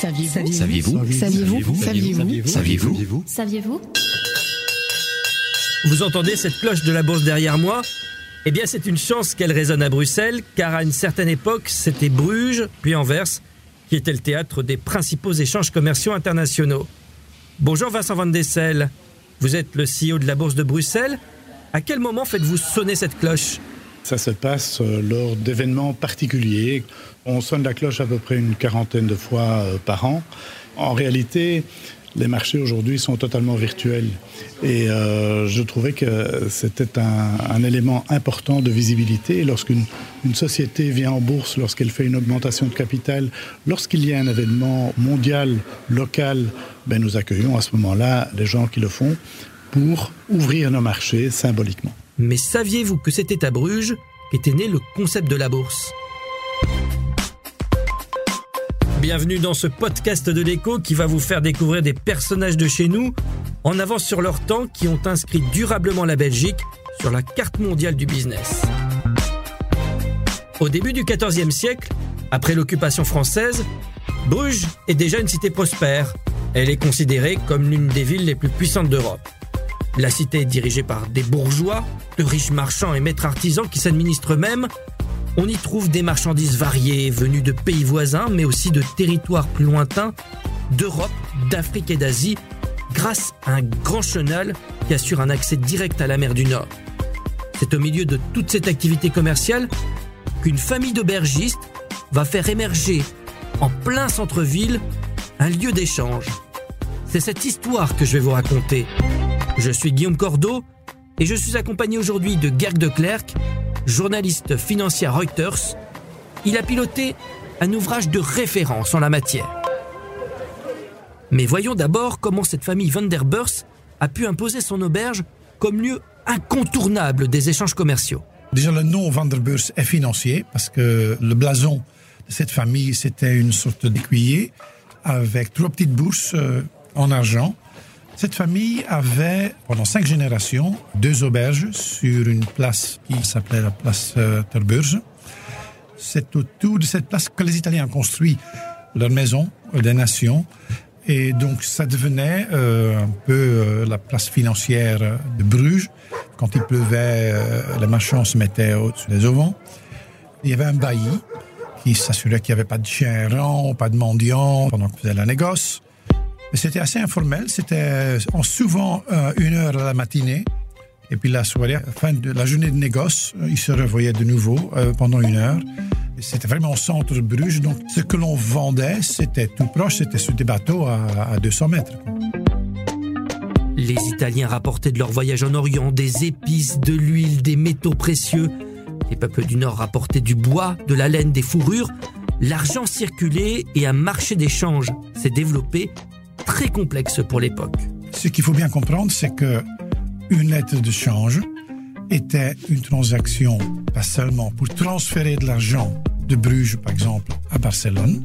Saviez-vous Saviez-vous Saviez-vous Saviez-vous Saviez-vous Saviez-vous Vous entendez cette cloche de la bourse derrière moi Eh bien, c'est une chance qu'elle résonne à Bruxelles, car à une certaine époque, c'était Bruges, puis Anvers, qui était le théâtre des principaux échanges commerciaux internationaux. Bonjour Vincent Van Dessel. Vous êtes le CEO de la bourse de Bruxelles. À quel moment faites-vous sonner cette cloche Ça se passe euh, lors d'événements particuliers. On sonne la cloche à peu près une quarantaine de fois euh, par an. En réalité, les marchés aujourd'hui sont totalement virtuels. Et euh, je trouvais que c'était un, un élément important de visibilité. Lorsqu'une une société vient en bourse, lorsqu'elle fait une augmentation de capital, lorsqu'il y a un événement mondial, local, ben nous accueillons à ce moment-là les gens qui le font pour ouvrir nos marchés symboliquement. Mais saviez-vous que c'était à Bruges qu'était né le concept de la bourse? Bienvenue dans ce podcast de l'écho qui va vous faire découvrir des personnages de chez nous en avance sur leur temps qui ont inscrit durablement la Belgique sur la carte mondiale du business. Au début du XIVe siècle, après l'occupation française, Bruges est déjà une cité prospère. Elle est considérée comme l'une des villes les plus puissantes d'Europe. La cité est dirigée par des bourgeois, de riches marchands et maîtres artisans qui s'administrent eux-mêmes. On y trouve des marchandises variées venues de pays voisins, mais aussi de territoires plus lointains, d'Europe, d'Afrique et d'Asie, grâce à un grand chenal qui assure un accès direct à la mer du Nord. C'est au milieu de toute cette activité commerciale qu'une famille d'aubergistes va faire émerger, en plein centre-ville, un lieu d'échange. C'est cette histoire que je vais vous raconter. Je suis Guillaume Cordeau et je suis accompagné aujourd'hui de Gerg de Klerk, journaliste financier à Reuters. Il a piloté un ouvrage de référence en la matière. Mais voyons d'abord comment cette famille Van der Beurs a pu imposer son auberge comme lieu incontournable des échanges commerciaux. Déjà, le nom Van der Beurs est financier parce que le blason de cette famille, c'était une sorte d'écuyer avec trois petites bourses euh, en argent. Cette famille avait, pendant cinq générations, deux auberges sur une place qui s'appelait la place euh, Terburge. C'est autour de cette place que les Italiens ont construit leur maison des nations. Et donc, ça devenait euh, un peu euh, la place financière de Bruges. Quand il pleuvait, euh, les marchands se mettaient au-dessus des auvents. Il y avait un bailli qui s'assurait qu'il n'y avait pas de chiens errants, pas de mendiants pendant qu'on faisait la négoce. C'était assez informel. C'était en souvent euh, une heure à la matinée. Et puis la soirée, fin de la journée de négoce, euh, ils se revoyaient de nouveau euh, pendant une heure. C'était vraiment au centre de Bruges. Donc ce que l'on vendait, c'était tout proche. C'était sur des bateaux à 200 mètres. Les Italiens rapportaient de leur voyage en Orient des épices, de l'huile, des métaux précieux. Les peuples du Nord rapportaient du bois, de la laine, des fourrures. L'argent circulait et un marché d'échange s'est développé, très complexe pour l'époque. Ce qu'il faut bien comprendre, c'est que une lettre de change était une transaction pas seulement pour transférer de l'argent de Bruges, par exemple, à Barcelone.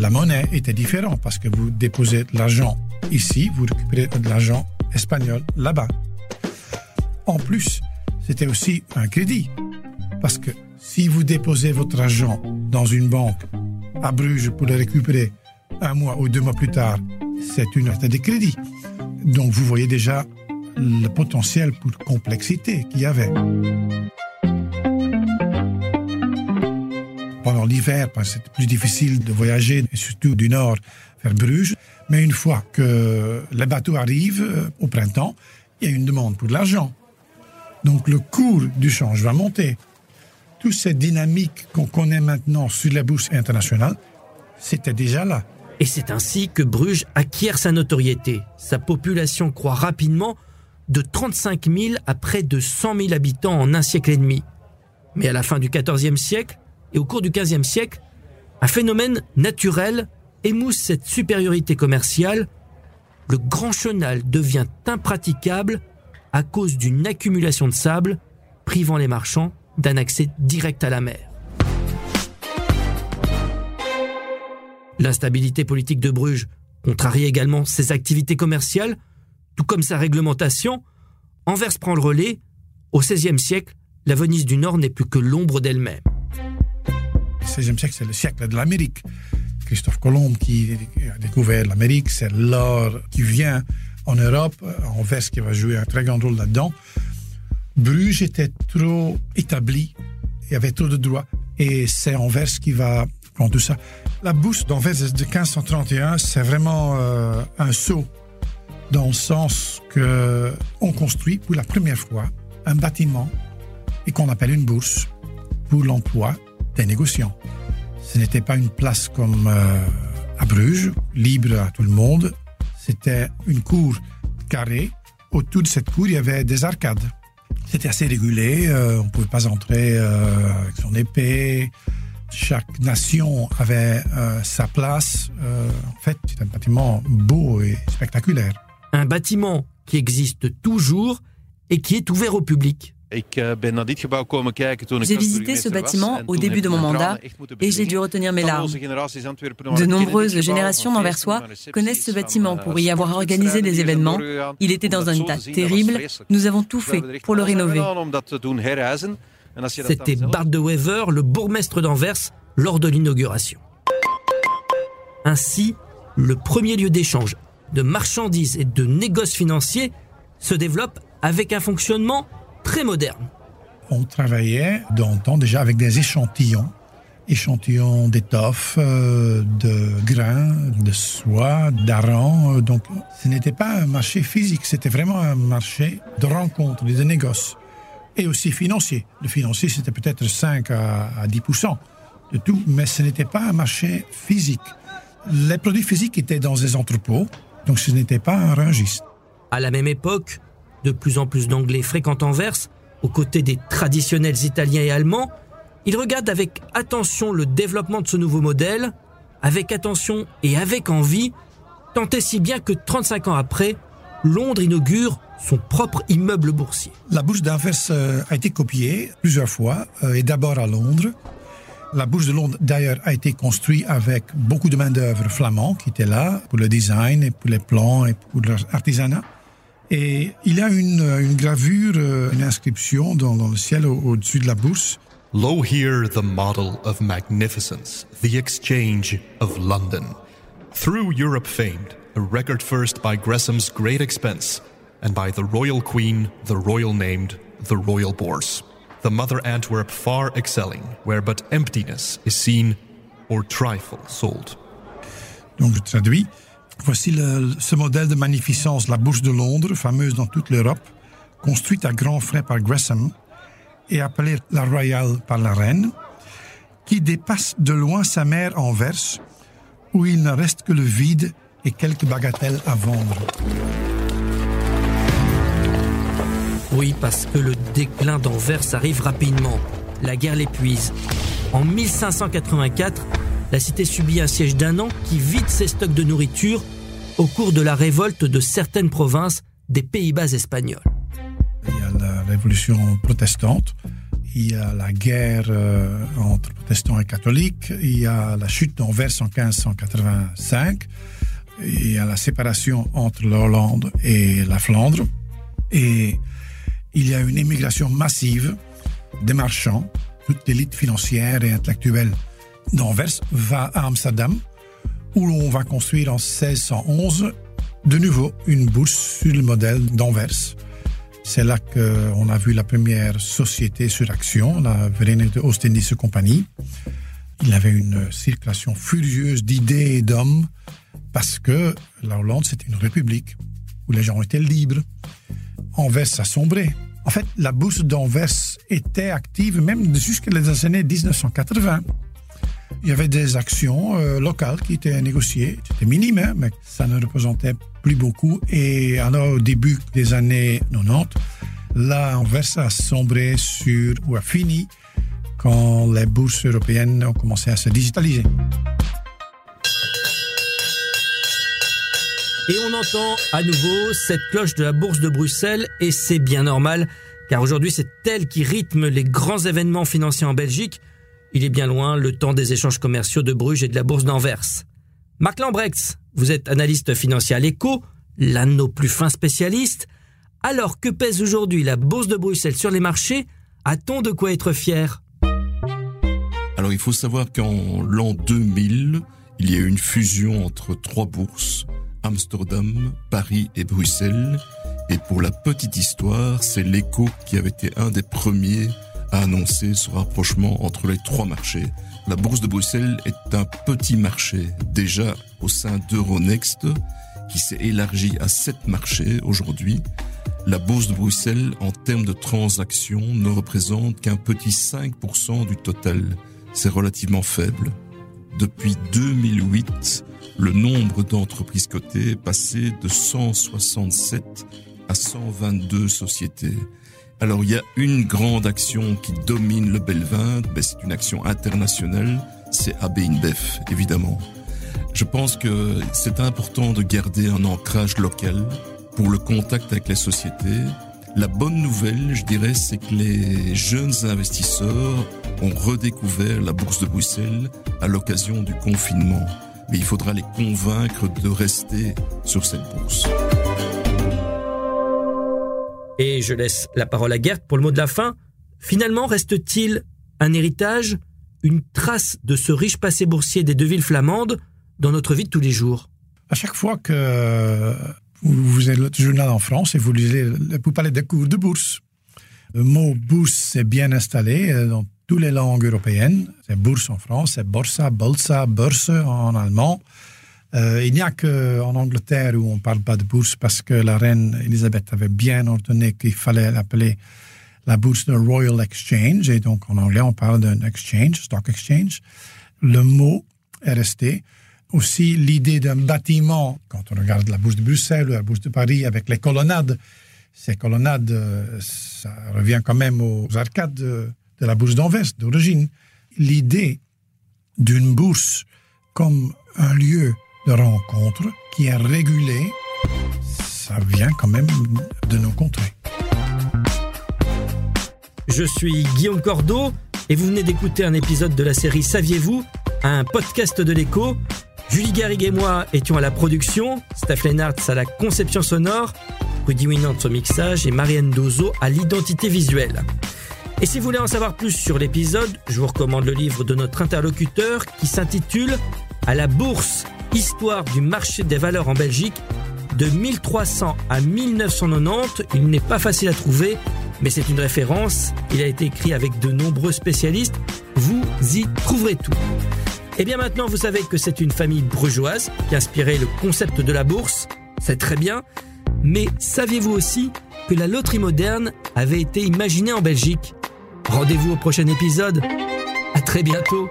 La monnaie était différente parce que vous déposez de l'argent ici, vous récupérez de l'argent espagnol là-bas. En plus, c'était aussi un crédit parce que si vous déposez votre argent dans une banque à Bruges pour le récupérer un mois ou deux mois plus tard, c'est une lettre de crédit. Donc vous voyez déjà le potentiel pour complexité qu'il y avait. Pendant l'hiver, c'était plus difficile de voyager, surtout du nord vers Bruges. Mais une fois que les bateaux arrivent euh, au printemps, il y a une demande pour de l'argent. Donc le cours du change va monter. Toute cette dynamique qu'on connaît maintenant sur la bourse internationale, c'était déjà là. Et c'est ainsi que Bruges acquiert sa notoriété. Sa population croît rapidement de 35 000 à près de 100 000 habitants en un siècle et demi. Mais à la fin du XIVe siècle et au cours du XVe siècle, un phénomène naturel émousse cette supériorité commerciale. Le Grand Chenal devient impraticable à cause d'une accumulation de sable privant les marchands d'un accès direct à la mer. L'instabilité politique de Bruges contrarie également ses activités commerciales, tout comme sa réglementation. Anvers prend le relais. Au XVIe siècle, la Venise du Nord n'est plus que l'ombre d'elle-même. Le XVIe siècle, c'est le siècle de l'Amérique. Christophe Colomb qui a découvert l'Amérique, c'est l'or qui vient en Europe, Anvers qui va jouer un très grand rôle là-dedans. Bruges était trop établi, il y avait trop de droits, et c'est Anvers qui va prendre tout ça. La bourse d'Anvers de 1531, c'est vraiment euh, un saut dans le sens que on construit pour la première fois un bâtiment et qu'on appelle une bourse pour l'emploi des négociants. Ce n'était pas une place comme euh, à Bruges, libre à tout le monde. C'était une cour carrée. Autour de cette cour, il y avait des arcades. C'était assez régulé. Euh, on ne pouvait pas entrer avec son épée. Chaque nation avait sa place. en fait, c'est un bâtiment beau et spectaculaire. Un bâtiment qui existe toujours et qui est ouvert au public. Eh, j'ai visité ce bâtiment au début de mon mandat et j'ai dû retenir mes larmes. De nombreuses générations d'Anversois connaissent ce bâtiment pour y avoir organisé des événements. Il était dans un état terrible. Nous avons tout fait pour le rénover. C'était Bart de Wever, le bourgmestre d'Anvers, lors de l'inauguration. Ainsi, le premier lieu d'échange de marchandises et de négoces financiers se développe avec un fonctionnement très moderne. On travaillait dans le temps déjà avec des échantillons, échantillons d'étoffes, euh, de grains, de soie, d'aran. Euh, donc ce n'était pas un marché physique, c'était vraiment un marché de rencontres, de négoces. Et aussi financier. Le financier, c'était peut-être 5 à 10% de tout, mais ce n'était pas un marché physique. Les produits physiques étaient dans des entrepôts, donc ce n'était pas un rangiste. À la même époque, de plus en plus d'Anglais fréquentent Anvers, aux côtés des traditionnels Italiens et Allemands. Ils regardent avec attention le développement de ce nouveau modèle, avec attention et avec envie, tant et si bien que 35 ans après, Londres inaugure son propre immeuble boursier. La bourse d'Anvers euh, a été copiée plusieurs fois, euh, et d'abord à Londres. La bourse de Londres, d'ailleurs, a été construite avec beaucoup de main-d'œuvre flamand qui était là pour le design et pour les plans et pour l'artisanat. Et il y a une, une gravure, euh, une inscription dans, dans le ciel au-dessus de la bourse. Lo here the model of magnificence, the exchange of London. Through Europe famed, a record first by Gresham's great expense, and by the royal queen, the royal named, the royal bourse. The mother Antwerp far excelling, where but emptiness is seen, or trifle sold. Donc je traduis. Voici le, ce modèle de magnificence, la Bourse de Londres, fameuse dans toute l'Europe, construite à grands frais par Gresham et appelée la Royale par la Reine, qui dépasse de loin sa mère Anvers, où il ne reste que le vide et quelques bagatelles à vendre. Oui, parce que le déclin d'Anvers arrive rapidement. La guerre l'épuise. En 1584, la cité subit un siège d'un an qui vide ses stocks de nourriture au cours de la révolte de certaines provinces des Pays-Bas espagnols. Il y a la révolution protestante, il y a la guerre euh, entre protestants et catholiques, il y a la chute d'Anvers en 1585, y a la séparation entre l'Hollande et la Flandre, et il y a une émigration massive des marchands, toute l'élite financière et intellectuelle d'Anvers va à Amsterdam, où l'on va construire en 1611 de nouveau une bourse sur le modèle d'Anvers. C'est là qu'on a vu la première société sur action, la Verenigde Oost-Indische Compagnie. Il avait une circulation furieuse d'idées et d'hommes parce que la Hollande, c'était une république où les gens étaient libres. Anvers a sombré. En fait, la bourse d'Anvers était active même jusqu'à les années 1980 il y avait des actions euh, locales qui étaient négociées. C'était minime, hein, mais ça ne représentait plus beaucoup. Et alors, au début des années 90, là, Anvers a sombré sur, ou a fini, quand les bourses européennes ont commencé à se digitaliser. Et on entend à nouveau cette cloche de la bourse de Bruxelles, et c'est bien normal, car aujourd'hui c'est elle qui rythme les grands événements financiers en Belgique. Il est bien loin le temps des échanges commerciaux de Bruges et de la bourse d'Anvers. Marc Lambrex, vous êtes analyste financier à l'ECO, l'un de nos plus fins spécialistes. Alors que pèse aujourd'hui la bourse de Bruxelles sur les marchés? A-t-on de quoi être fier? Alors il faut savoir qu'en l'an 2000, il y a eu une fusion entre trois bourses, Amsterdam, Paris et Bruxelles. Et pour la petite histoire, c'est l'écho qui avait été un des premiers à annoncer ce rapprochement entre les trois marchés. La bourse de Bruxelles est un petit marché déjà au sein d'Euronext qui s'est élargi à sept marchés aujourd'hui. La bourse de Bruxelles, en termes de transactions, ne représente qu'un petit 5% du total. C'est relativement faible. Depuis 2008, le nombre d'entreprises cotées est passé de 167 à 122 sociétés. Alors il y a une grande action qui domine le Belvin, c'est une action internationale, c'est AB InBev, évidemment. Je pense que c'est important de garder un ancrage local pour le contact avec les sociétés. La bonne nouvelle, je dirais, c'est que les jeunes investisseurs ont redécouvert la bourse de Bruxelles à l'occasion du confinement. Mais il faudra les convaincre de rester sur cette bourse. Et je laisse la parole à Gert pour le mot de la fin. Finalement, reste-t-il un héritage, une trace de ce riche passé boursier des deux villes flamandes dans notre vie de tous les jours? À chaque fois que vous êtes le journal en France et vous lisez, vous parlez des cours de bourse. Le mot bourse est bien installé euh, dans toutes les langues européennes. C'est bourse en France, c'est borsa, bolsa, bourse en allemand. Euh, il n'y a qu'en Angleterre où on ne parle pas de bourse parce que la reine Elisabeth avait bien ordonné qu'il fallait l'appeler la bourse de Royal Exchange. Et donc en anglais, on parle d'un exchange, stock exchange. Le mot est resté. Aussi, l'idée d'un bâtiment, quand on regarde la bourse de Bruxelles ou la bourse de Paris avec les colonnades, ces colonnades, euh, ça revient quand même aux arcades de, la bourse d'Anvers d'origine. L'idée d'une bourse comme un lieu de rencontre qui est régulé, ça vient quand même de nos contrées. Je suis Guillaume Cordeau et vous venez d'écouter un épisode de la série Saviez-vous? Un podcast de l'écho. Julie Garrigue et moi étions à la production, Steph Lennartz à la conception sonore, Rudy Winant au mixage et Marianne Dozo à l'identité visuelle. Et si vous voulez en savoir plus sur l'épisode, je vous recommande le livre de notre interlocuteur qui s'intitule À la bourse Histoire du marché des valeurs en Belgique. De 1300 à 1990, il n'est pas facile à trouver, mais c'est une référence. Il a été écrit avec de nombreux spécialistes. Vous y trouverez tout. Et eh bien maintenant, vous savez que c'est une famille brugeoise qui a inspiré le concept de la bourse. C'est très bien. Mais saviez-vous aussi que la loterie moderne avait été imaginée en Belgique? Rendez-vous au prochain épisode. À très bientôt.